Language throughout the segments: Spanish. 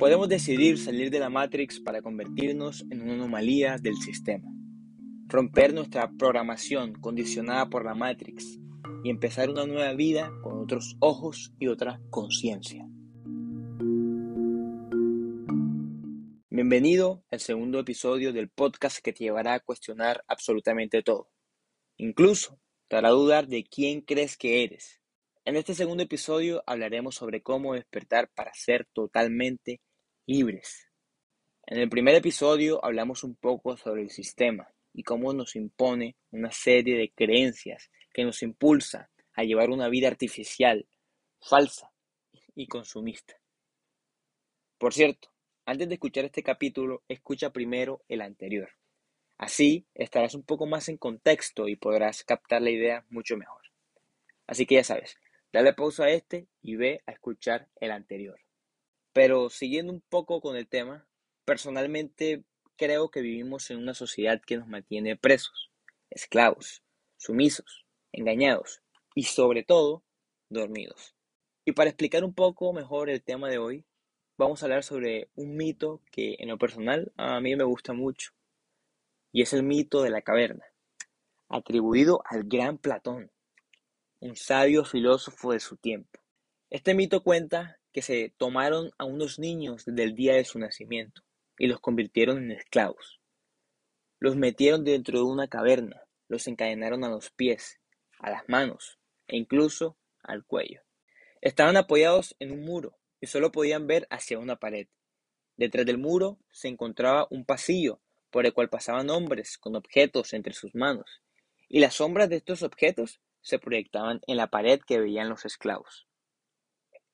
Podemos decidir salir de la Matrix para convertirnos en una anomalía del sistema, romper nuestra programación condicionada por la Matrix y empezar una nueva vida con otros ojos y otra conciencia. Bienvenido al segundo episodio del podcast que te llevará a cuestionar absolutamente todo. Incluso te hará dudar de quién crees que eres. En este segundo episodio hablaremos sobre cómo despertar para ser totalmente libres. En el primer episodio hablamos un poco sobre el sistema y cómo nos impone una serie de creencias que nos impulsa a llevar una vida artificial, falsa y consumista. Por cierto, antes de escuchar este capítulo, escucha primero el anterior. Así estarás un poco más en contexto y podrás captar la idea mucho mejor. Así que ya sabes, dale pausa a este y ve a escuchar el anterior. Pero siguiendo un poco con el tema, personalmente creo que vivimos en una sociedad que nos mantiene presos, esclavos, sumisos, engañados y sobre todo dormidos. Y para explicar un poco mejor el tema de hoy, vamos a hablar sobre un mito que en lo personal a mí me gusta mucho, y es el mito de la caverna, atribuido al gran Platón, un sabio filósofo de su tiempo. Este mito cuenta que se tomaron a unos niños desde el día de su nacimiento y los convirtieron en esclavos. Los metieron dentro de una caverna, los encadenaron a los pies, a las manos e incluso al cuello. Estaban apoyados en un muro y solo podían ver hacia una pared. Detrás del muro se encontraba un pasillo por el cual pasaban hombres con objetos entre sus manos, y las sombras de estos objetos se proyectaban en la pared que veían los esclavos.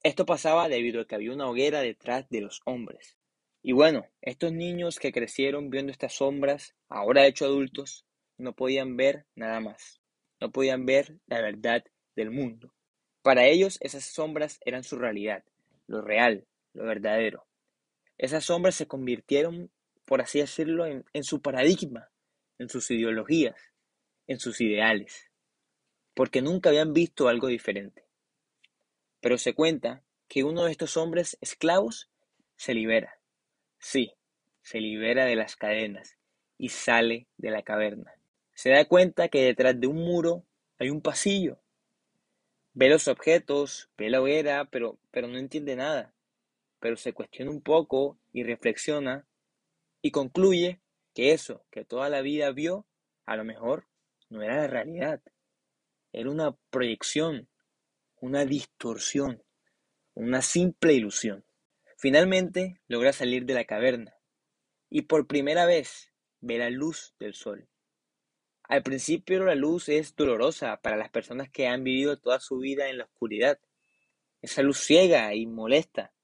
Esto pasaba debido a que había una hoguera detrás de los hombres. Y bueno, estos niños que crecieron viendo estas sombras, ahora hechos adultos, no podían ver nada más. No podían ver la verdad del mundo. Para ellos esas sombras eran su realidad, lo real, lo verdadero. Esas sombras se convirtieron, por así decirlo, en, su paradigma, en sus ideologías, en sus ideales, porque nunca habían visto algo diferente. Pero se cuenta que uno de estos hombres esclavos se libera. Sí, se libera de las cadenas y sale de la caverna. Se da cuenta que detrás de un muro hay un pasillo Ve los objetos, ve la hoguera, pero, pero no entiende nada. Pero se cuestiona un poco y reflexiona y concluye que eso que toda la vida vio, a lo mejor no era la realidad. Era una proyección, una distorsión, una simple ilusión. Finalmente logra salir de la caverna y por primera vez ve la luz del sol. Al principio la luz es dolorosa para las personas que han vivido toda su vida en la oscuridad. Esa luz ciega y molesta,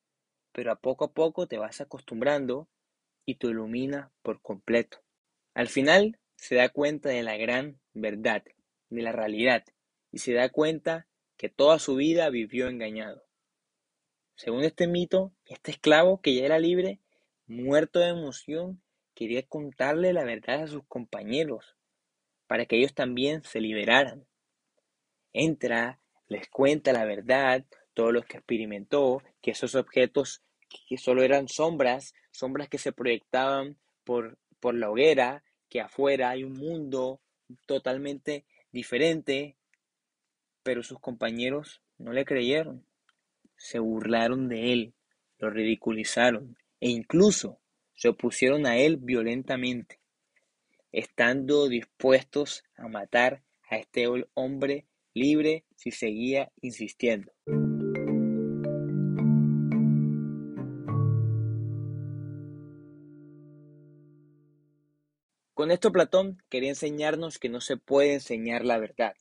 pero a poco a poco te vas acostumbrando y te ilumina por completo. Al final se da cuenta de la gran verdad, de la realidad, y se da cuenta que toda su vida vivió engañado. Según este mito, este esclavo que ya era libre, muerto de emoción, quería contarle la verdad a sus compañeros, para que ellos también se liberaran. Entra, les cuenta la verdad, todo lo que experimentó, que esos objetos que solo eran sombras, sombras que se proyectaban por, por la hoguera, que afuera hay un mundo totalmente diferente, pero sus compañeros no le creyeron, se burlaron de él, lo ridiculizaron e incluso se opusieron a él violentamente estando dispuestos a matar a este hombre libre si seguía insistiendo. Con esto Platón quería enseñarnos que no se puede enseñar la verdad.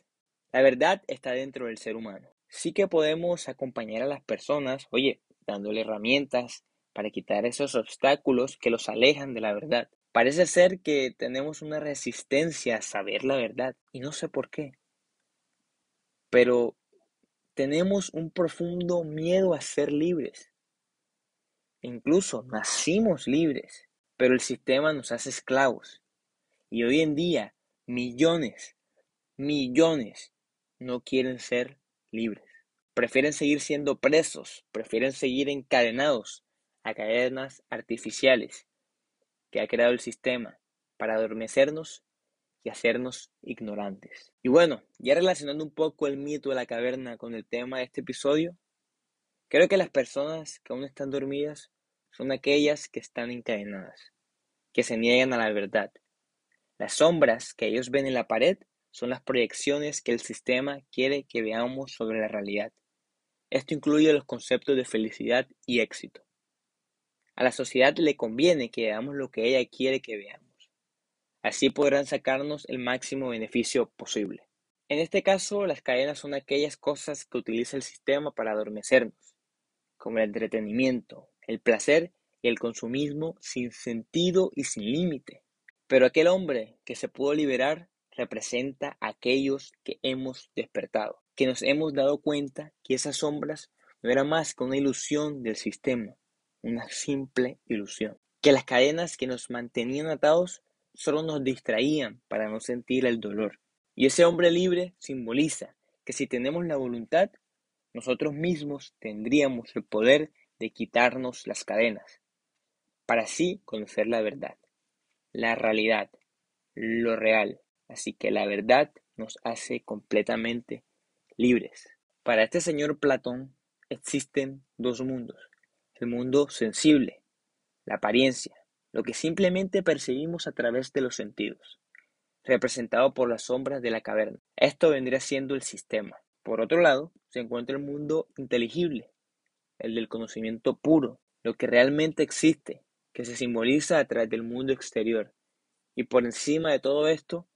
La verdad está dentro del ser humano. Sí que podemos acompañar a las personas, oye, dándole herramientas para quitar esos obstáculos que los alejan de la verdad. Parece ser que tenemos una resistencia a saber la verdad y no sé por qué. Pero tenemos un profundo miedo a ser libres. Incluso nacimos libres, pero el sistema nos hace esclavos. Y hoy en día millones, millones no quieren ser libres. Prefieren seguir siendo presos, prefieren seguir encadenados a cadenas artificiales que ha creado el sistema para adormecernos y hacernos ignorantes. Y bueno, ya relacionando un poco el mito de la caverna con el tema de este episodio, creo que las personas que aún están dormidas son aquellas que están encadenadas, que se niegan a la verdad. Las sombras que ellos ven en la pared son las proyecciones que el sistema quiere que veamos sobre la realidad. Esto incluye los conceptos de felicidad y éxito. A la sociedad le conviene que veamos lo que ella quiere que veamos. Así podrán sacarnos el máximo beneficio posible. En este caso, las cadenas son aquellas cosas que utiliza el sistema para adormecernos, como el entretenimiento, el placer y el consumismo sin sentido y sin límite. Pero aquel hombre que se pudo liberar representa a aquellos que hemos despertado, que nos hemos dado cuenta que esas sombras no eran más que una ilusión del sistema, una simple ilusión, que las cadenas que nos mantenían atados solo nos distraían para no sentir el dolor. Y ese hombre libre simboliza que si tenemos la voluntad, nosotros mismos tendríamos el poder de quitarnos las cadenas, para así conocer la verdad, la realidad, lo real. Así que la verdad nos hace completamente libres. Para este señor Platón existen dos mundos. El mundo sensible, la apariencia, lo que simplemente percibimos a través de los sentidos, representado por las sombras de la caverna. Esto vendría siendo el sistema. Por otro lado, se encuentra el mundo inteligible, el del conocimiento puro, lo que realmente existe, que se simboliza a través del mundo exterior. Y por encima de todo esto,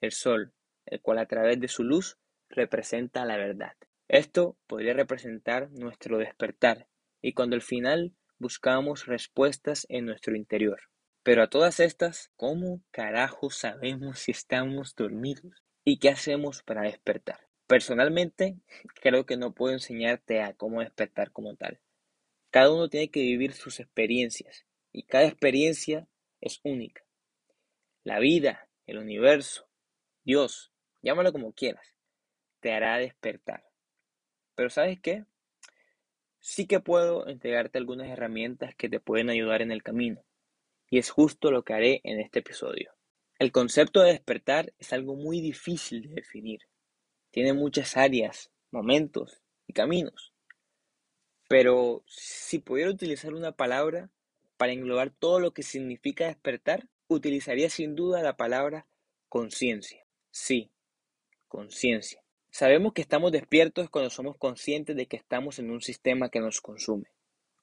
el sol, el cual a través de su luz representa la verdad. Esto podría representar nuestro despertar, y cuando al final buscamos respuestas en nuestro interior. Pero a todas estas, ¿cómo carajo sabemos si estamos dormidos? ¿Y qué hacemos para despertar? Personalmente, creo que no puedo enseñarte a cómo despertar como tal. Cada uno tiene que vivir sus experiencias y cada experiencia es única. La vida, el universo, Dios, llámalo como quieras, te hará despertar. Pero ¿sabes qué? sí que puedo entregarte algunas herramientas que te pueden ayudar en el camino. Y es justo lo que haré en este episodio. El concepto de despertar es algo muy difícil de definir. Tiene muchas áreas, momentos y caminos. Pero si pudiera utilizar una palabra para englobar todo lo que significa despertar, utilizaría sin duda la palabra conciencia. Sí, conciencia. Sabemos que estamos despiertos cuando somos conscientes de que estamos en un sistema que nos consume,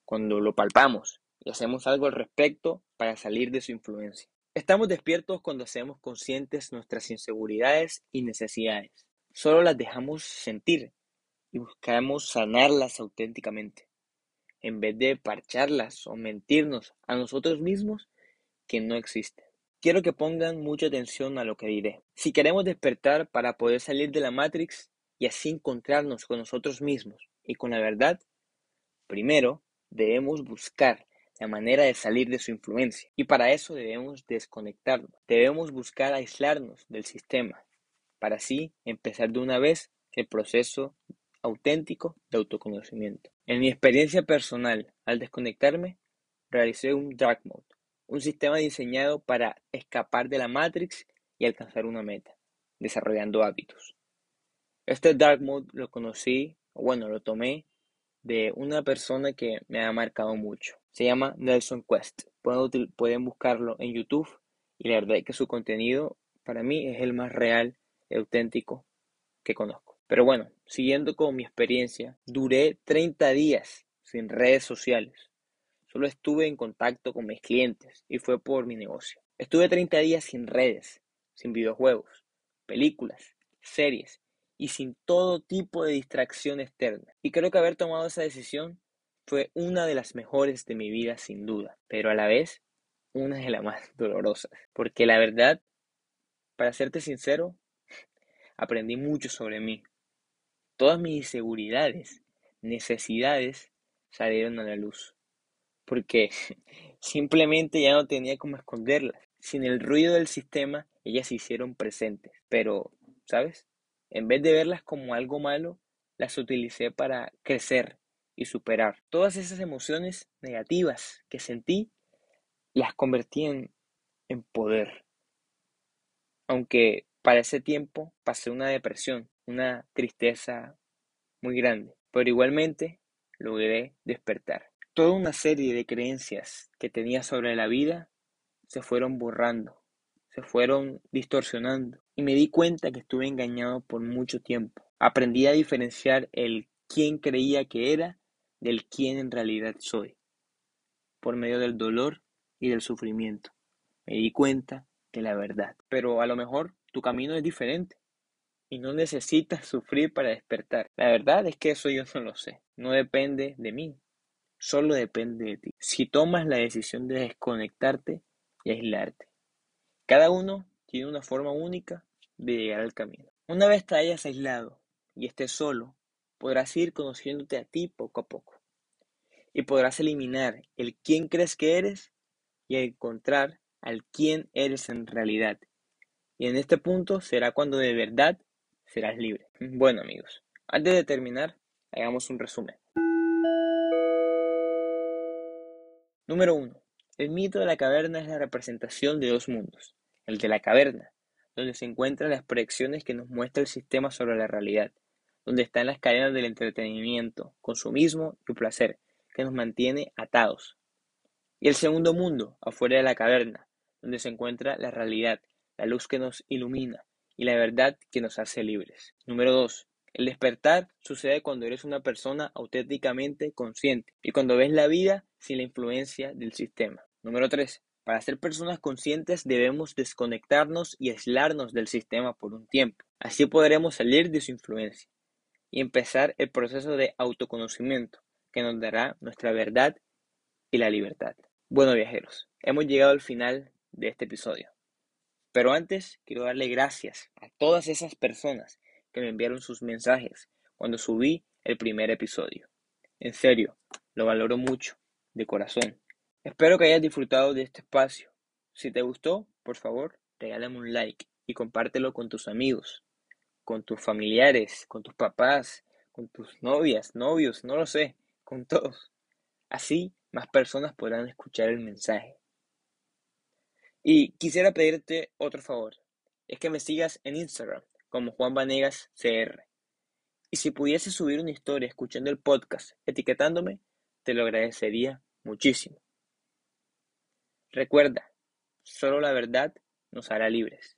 cuando lo palpamos y hacemos algo al respecto para salir de su influencia. Estamos despiertos cuando hacemos conscientes nuestras inseguridades y necesidades. Solo las dejamos sentir y buscamos sanarlas auténticamente, en vez de parcharlas o mentirnos a nosotros mismos que no existen. Quiero que pongan mucha atención a lo que diré. Si queremos despertar para poder salir de la Matrix y así encontrarnos con nosotros mismos y con la verdad, primero debemos buscar la manera de salir de su influencia y para eso debemos desconectarnos. Debemos buscar aislarnos del sistema para así empezar de una vez el proceso auténtico de autoconocimiento. En mi experiencia personal, al desconectarme, realicé un dark mode un sistema diseñado para escapar de la Matrix y alcanzar una meta, desarrollando hábitos. Este Dark Mode lo conocí, bueno, lo tomé de una persona que me ha marcado mucho. Se llama Nelson Quest. Pueden, pueden buscarlo en YouTube y la verdad es que su contenido para mí es el más real y auténtico que conozco. Pero bueno, siguiendo con mi experiencia, duré 30 días sin redes sociales. Solo estuve en contacto con mis clientes y fue por mi negocio. Estuve 30 días sin redes, sin videojuegos, películas, series y sin todo tipo de distracción externa. Y creo que haber tomado esa decisión fue una de las mejores de mi vida sin duda, pero a la vez una de las más dolorosas. Porque la verdad, para serte sincero, aprendí mucho sobre mí. Todas mis inseguridades, necesidades salieron a la luz porque simplemente ya no tenía cómo esconderlas. Sin el ruido del sistema, ellas se hicieron presentes. Pero, ¿sabes? En vez de verlas como algo malo, las utilicé para crecer y superar. Todas esas emociones negativas que sentí, las convertí en, en poder. Aunque para ese tiempo pasé una depresión, una tristeza muy grande, pero igualmente logré despertar. Toda una serie de creencias que tenía sobre la vida se fueron borrando, se fueron distorsionando y me di cuenta que estuve engañado por mucho tiempo. Aprendí a diferenciar el quién creía que era del quién en realidad soy, por medio del dolor y del sufrimiento. Me di cuenta de la verdad. Pero a lo mejor tu camino es diferente y no necesitas sufrir para despertar. La verdad es que eso yo no lo sé. No depende de mí. Solo depende de ti. Si tomas la decisión de desconectarte y aislarte. Cada uno tiene una forma única de llegar al camino. Una vez te hayas aislado y estés solo, podrás ir conociéndote a ti poco a poco. Y podrás eliminar el quién crees que eres y encontrar al quién eres en realidad. Y en este punto será cuando de verdad serás libre. Bueno amigos, antes de terminar, hagamos un resumen. Número 1. El mito de la caverna es la representación de dos mundos. El de la caverna, donde se encuentran las proyecciones que nos muestra el sistema sobre la realidad, donde están las cadenas del entretenimiento, consumismo y placer, que nos mantiene atados. Y el segundo mundo, afuera de la caverna, donde se encuentra la realidad, la luz que nos ilumina y la verdad que nos hace libres. Número 2. El despertar sucede cuando eres una persona auténticamente consciente y cuando ves la vida sin la influencia del sistema. Número 3. Para ser personas conscientes debemos desconectarnos y aislarnos del sistema por un tiempo. Así podremos salir de su influencia y empezar el proceso de autoconocimiento que nos dará nuestra verdad y la libertad. Bueno viajeros, hemos llegado al final de este episodio. Pero antes quiero darle gracias a todas esas personas que me enviaron sus mensajes cuando subí el primer episodio. En serio, lo valoro mucho, de corazón. Espero que hayas disfrutado de este espacio. Si te gustó, por favor, regálame un like y compártelo con tus amigos, con tus familiares, con tus papás, con tus novias, novios, no lo sé, con todos. Así más personas podrán escuchar el mensaje. Y quisiera pedirte otro favor, es que me sigas en Instagram como Juan Vanegas CR. Y si pudiese subir una historia escuchando el podcast etiquetándome, te lo agradecería muchísimo. Recuerda, solo la verdad nos hará libres.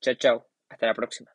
Chao, chao, hasta la próxima.